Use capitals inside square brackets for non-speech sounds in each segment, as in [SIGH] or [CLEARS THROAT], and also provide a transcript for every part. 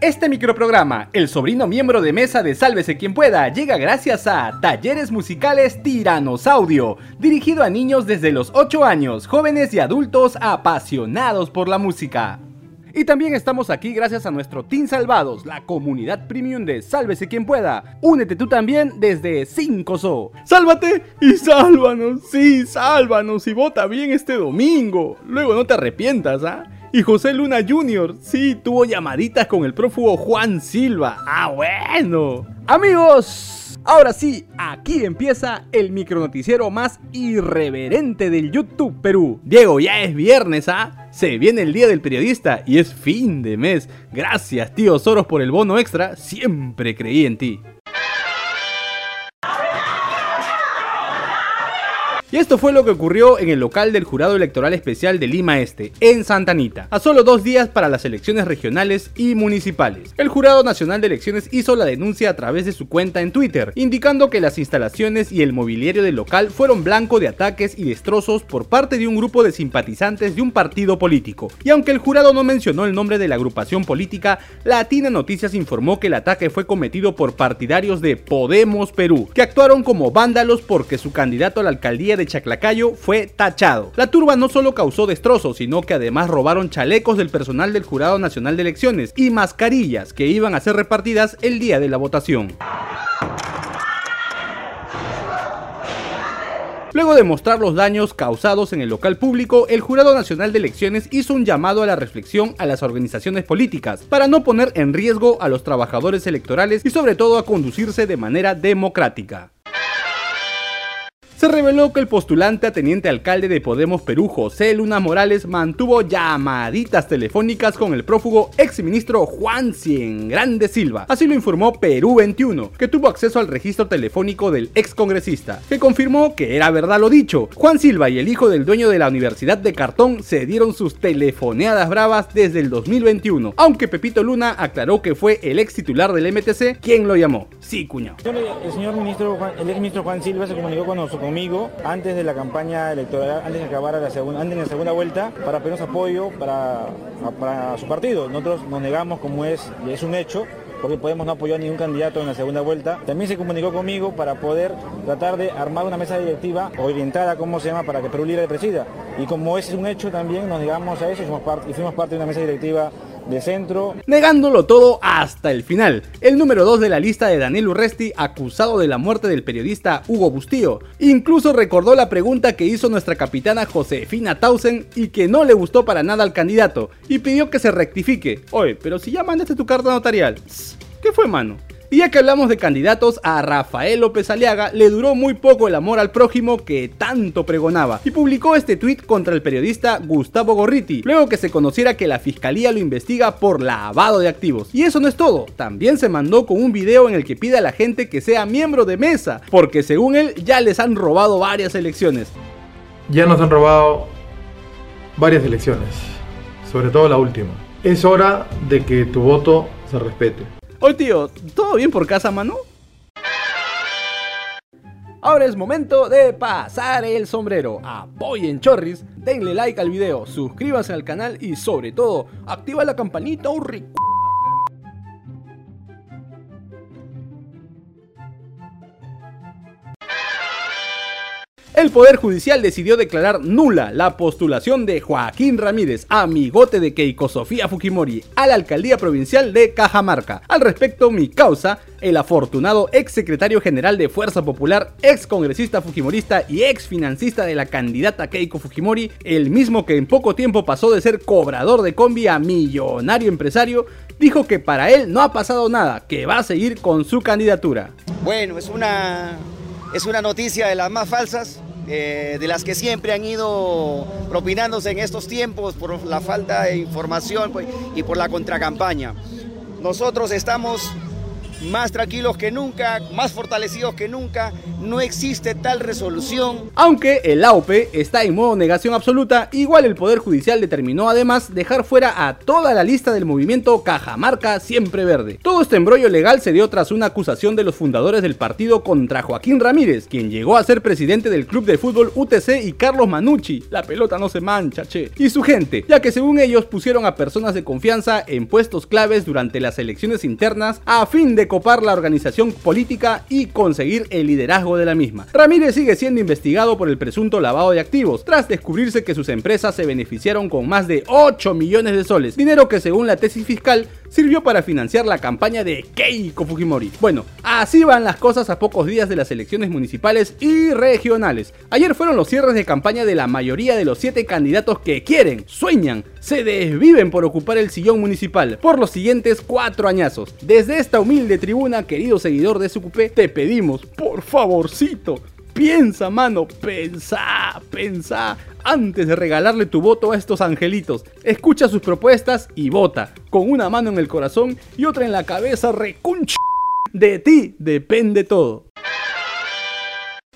Este microprograma, el sobrino miembro de mesa de Sálvese quien pueda, llega gracias a Talleres Musicales Tiranosaudio, dirigido a niños desde los 8 años, jóvenes y adultos apasionados por la música. Y también estamos aquí gracias a nuestro Team Salvados, la comunidad premium de Sálvese quien pueda. Únete tú también desde 5SO. ¡Sálvate y sálvanos! Sí, sálvanos y vota bien este domingo. Luego no te arrepientas, ¿ah? Y José Luna Jr., sí, tuvo llamaditas con el prófugo Juan Silva. Ah, bueno. Amigos, ahora sí, aquí empieza el micronoticiero más irreverente del YouTube Perú. Diego, ya es viernes, ¿ah? Se viene el día del periodista y es fin de mes. Gracias, tío Soros, por el bono extra. Siempre creí en ti. Y esto fue lo que ocurrió en el local del Jurado Electoral Especial de Lima Este, en Santa Anita, a solo dos días para las elecciones regionales y municipales. El Jurado Nacional de Elecciones hizo la denuncia a través de su cuenta en Twitter, indicando que las instalaciones y el mobiliario del local fueron blanco de ataques y destrozos por parte de un grupo de simpatizantes de un partido político. Y aunque el jurado no mencionó el nombre de la agrupación política, Latina Noticias informó que el ataque fue cometido por partidarios de Podemos Perú, que actuaron como vándalos porque su candidato a la alcaldía de Chaclacayo fue tachado. La turba no solo causó destrozos, sino que además robaron chalecos del personal del Jurado Nacional de Elecciones y mascarillas que iban a ser repartidas el día de la votación. Luego de mostrar los daños causados en el local público, el Jurado Nacional de Elecciones hizo un llamado a la reflexión a las organizaciones políticas para no poner en riesgo a los trabajadores electorales y sobre todo a conducirse de manera democrática se reveló que el postulante a teniente alcalde de Podemos Perú, José Luna Morales, mantuvo llamaditas telefónicas con el prófugo exministro Juan Cien Grande Silva. Así lo informó Perú 21, que tuvo acceso al registro telefónico del ex congresista, que confirmó que era verdad lo dicho. Juan Silva y el hijo del dueño de la Universidad de Cartón se dieron sus telefoneadas bravas desde el 2021, aunque Pepito Luna aclaró que fue el ex titular del MTC quien lo llamó. Sí, cuñado. El señor ministro, el ex ministro Juan Silva se comunicó con nosotros conmigo antes de la campaña electoral, antes de acabar la segunda, antes de la segunda vuelta, para pedirnos apoyo para, para su partido. Nosotros nos negamos como es, y es un hecho, porque Podemos no apoyar a ningún candidato en la segunda vuelta. También se comunicó conmigo para poder tratar de armar una mesa directiva orientada, ¿cómo se llama?, para que Perú Libre presida. Y como ese es un hecho también, nos negamos a eso y fuimos parte de una mesa directiva de centro. Negándolo todo hasta el final. El número 2 de la lista de Daniel Urresti, acusado de la muerte del periodista Hugo Bustío. Incluso recordó la pregunta que hizo nuestra capitana Josefina Tausen y que no le gustó para nada al candidato y pidió que se rectifique. Oye, pero si ya mandaste tu carta notarial. ¿Qué fue, mano? Y ya que hablamos de candidatos, a Rafael López Aliaga le duró muy poco el amor al prójimo que tanto pregonaba y publicó este tuit contra el periodista Gustavo Gorriti, luego que se conociera que la fiscalía lo investiga por lavado de activos. Y eso no es todo, también se mandó con un video en el que pide a la gente que sea miembro de mesa, porque según él ya les han robado varias elecciones. Ya nos han robado varias elecciones, sobre todo la última. Es hora de que tu voto se respete. Oye tío, ¿todo bien por casa, mano? Ahora es momento de pasar el sombrero. Apoyen Chorris, denle like al video, suscríbanse al canal y sobre todo, activa la campanita, un rico. El Poder Judicial decidió declarar nula la postulación de Joaquín Ramírez, amigote de Keiko Sofía Fujimori, a la alcaldía provincial de Cajamarca. Al respecto, mi causa, el afortunado ex secretario general de Fuerza Popular, ex congresista fujimorista y ex financista de la candidata Keiko Fujimori, el mismo que en poco tiempo pasó de ser cobrador de combi a millonario empresario, dijo que para él no ha pasado nada, que va a seguir con su candidatura. Bueno, es una, es una noticia de las más falsas eh, de las que siempre han ido propinándose en estos tiempos por la falta de información pues, y por la contracampaña. Nosotros estamos más tranquilos que nunca, más fortalecidos que nunca. No existe tal resolución. Aunque el AUPE está en modo negación absoluta, igual el Poder Judicial determinó además dejar fuera a toda la lista del movimiento Cajamarca Siempre Verde. Todo este embrollo legal se dio tras una acusación de los fundadores del partido contra Joaquín Ramírez, quien llegó a ser presidente del club de fútbol UTC y Carlos Manucci. La pelota no se mancha, che. Y su gente, ya que según ellos pusieron a personas de confianza en puestos claves durante las elecciones internas a fin de copar la organización política y conseguir el liderazgo de la misma. Ramírez sigue siendo investigado por el presunto lavado de activos, tras descubrirse que sus empresas se beneficiaron con más de 8 millones de soles, dinero que según la tesis fiscal sirvió para financiar la campaña de Keiko Fujimori. Bueno, así van las cosas a pocos días de las elecciones municipales y regionales. Ayer fueron los cierres de campaña de la mayoría de los siete candidatos que quieren, sueñan, se desviven por ocupar el sillón municipal por los siguientes cuatro añazos. Desde esta humilde tribuna, querido seguidor de SUCP, te pedimos, por favorcito, Piensa, mano, pensa, pensa antes de regalarle tu voto a estos angelitos. Escucha sus propuestas y vota, con una mano en el corazón y otra en la cabeza, recunch. De ti depende todo.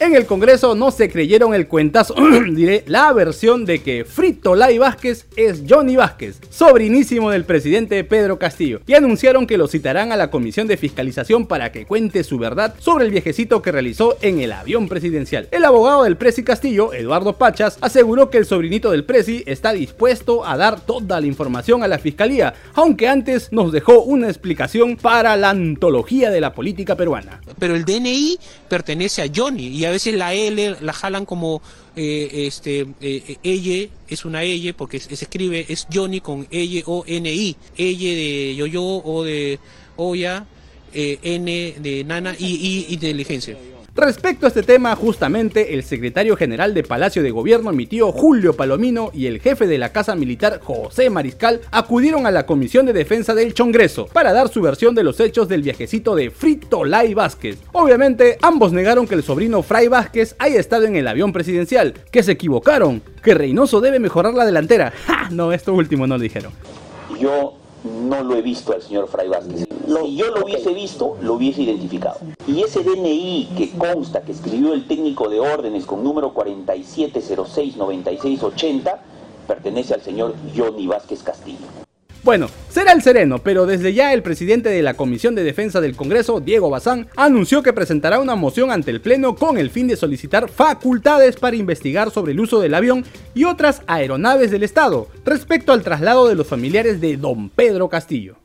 En el Congreso no se creyeron el cuentazo, [CLEARS THROAT] diré, la versión de que Frito Lai Vázquez es Johnny Vázquez, sobrinísimo del presidente Pedro Castillo, y anunciaron que lo citarán a la Comisión de Fiscalización para que cuente su verdad sobre el viejecito que realizó en el avión presidencial. El abogado del Presi Castillo, Eduardo Pachas, aseguró que el sobrinito del Presi está dispuesto a dar toda la información a la Fiscalía, aunque antes nos dejó una explicación para la antología de la política peruana. Pero el DNI pertenece a Johnny y a veces la L la jalan como eh, este eh, ella es una ella porque se, escribe es Johnny con ella o N I ella de yo yo o de Oya eh, N de nana y, y inteligencia. Respecto a este tema, justamente el secretario general de Palacio de Gobierno, mi tío Julio Palomino, y el jefe de la Casa Militar, José Mariscal, acudieron a la Comisión de Defensa del Congreso para dar su versión de los hechos del viajecito de Frito Lai Vázquez. Obviamente, ambos negaron que el sobrino Fray Vázquez haya estado en el avión presidencial, que se equivocaron, que Reynoso debe mejorar la delantera. [LAUGHS] ¡Ja! No, esto último no lo dijeron. Yo no lo he visto al señor Fray Vázquez. Si yo lo hubiese visto, lo hubiese identificado. Y ese DNI que consta que escribió el técnico de órdenes con número 47069680 pertenece al señor Johnny Vázquez Castillo. Bueno, será el sereno, pero desde ya el presidente de la Comisión de Defensa del Congreso, Diego Bazán, anunció que presentará una moción ante el Pleno con el fin de solicitar facultades para investigar sobre el uso del avión y otras aeronaves del Estado respecto al traslado de los familiares de don Pedro Castillo.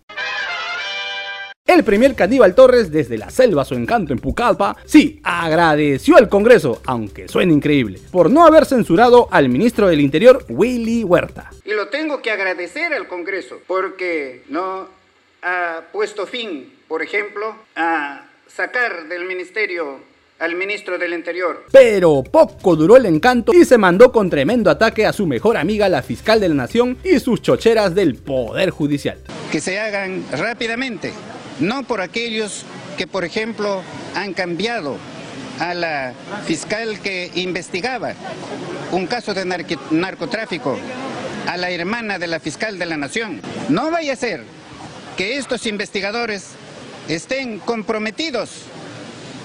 El primer caníbal Torres, desde la selva su encanto en Pucallpa, sí, agradeció al Congreso, aunque suene increíble, por no haber censurado al ministro del Interior, Willy Huerta. Y lo tengo que agradecer al Congreso, porque no ha puesto fin, por ejemplo, a sacar del ministerio al ministro del Interior. Pero poco duró el encanto y se mandó con tremendo ataque a su mejor amiga, la fiscal de la nación, y sus chocheras del Poder Judicial. Que se hagan rápidamente no por aquellos que, por ejemplo, han cambiado a la fiscal que investigaba un caso de narcotráfico, a la hermana de la fiscal de la nación. No vaya a ser que estos investigadores estén comprometidos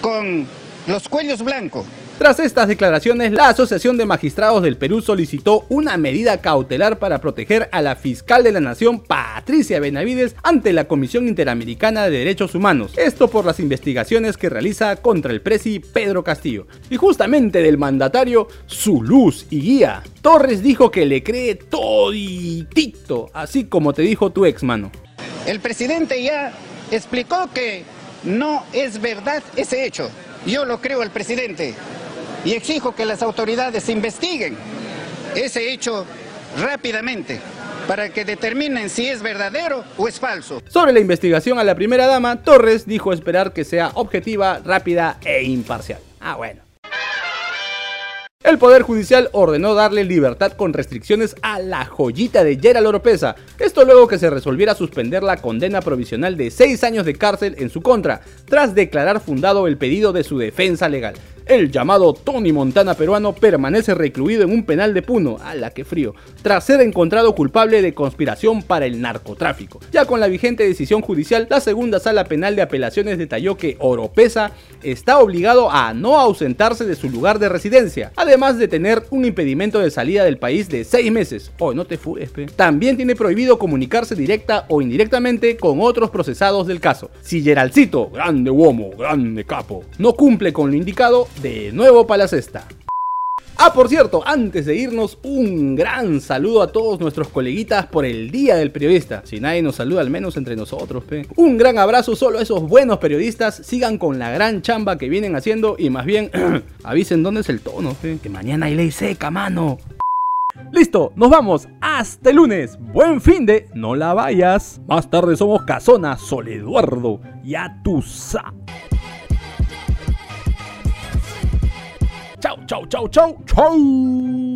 con los cuellos blancos tras estas declaraciones, la Asociación de Magistrados del Perú solicitó una medida cautelar para proteger a la fiscal de la Nación, Patricia Benavides, ante la Comisión Interamericana de Derechos Humanos. Esto por las investigaciones que realiza contra el presi Pedro Castillo. Y justamente del mandatario, su luz y guía. Torres dijo que le cree toditito, así como te dijo tu ex mano. El presidente ya explicó que no es verdad ese hecho. Yo lo creo al presidente y exijo que las autoridades investiguen ese hecho rápidamente para que determinen si es verdadero o es falso. Sobre la investigación a la primera dama, Torres dijo esperar que sea objetiva, rápida e imparcial. Ah, bueno. El Poder Judicial ordenó darle libertad con restricciones a la joyita de Gerald Oropesa. Esto luego que se resolviera suspender la condena provisional de 6 años de cárcel en su contra, tras declarar fundado el pedido de su defensa legal. El llamado Tony Montana peruano permanece recluido en un penal de Puno, la que frío, tras ser encontrado culpable de conspiración para el narcotráfico. Ya con la vigente decisión judicial, la segunda sala penal de apelaciones detalló que Oropesa está obligado a no ausentarse de su lugar de residencia, además de tener un impedimento de salida del país de seis meses. Oh, no te fures, También tiene prohibido comunicarse directa o indirectamente con otros procesados del caso. Si Geralcito, grande uomo, grande capo, no cumple con lo indicado, de nuevo para la cesta. Ah, por cierto, antes de irnos, un gran saludo a todos nuestros coleguitas por el Día del Periodista. Si nadie nos saluda, al menos entre nosotros, pe. Un gran abrazo solo a esos buenos periodistas. Sigan con la gran chamba que vienen haciendo y más bien [CLEARS THROAT] avisen dónde es el tono, pe. Que mañana hay ley seca, mano. Listo, nos vamos. Hasta el lunes. Buen fin de. No la vayas. Más tarde somos Casona, Sol Eduardo y Atusa. 招招招招 짜.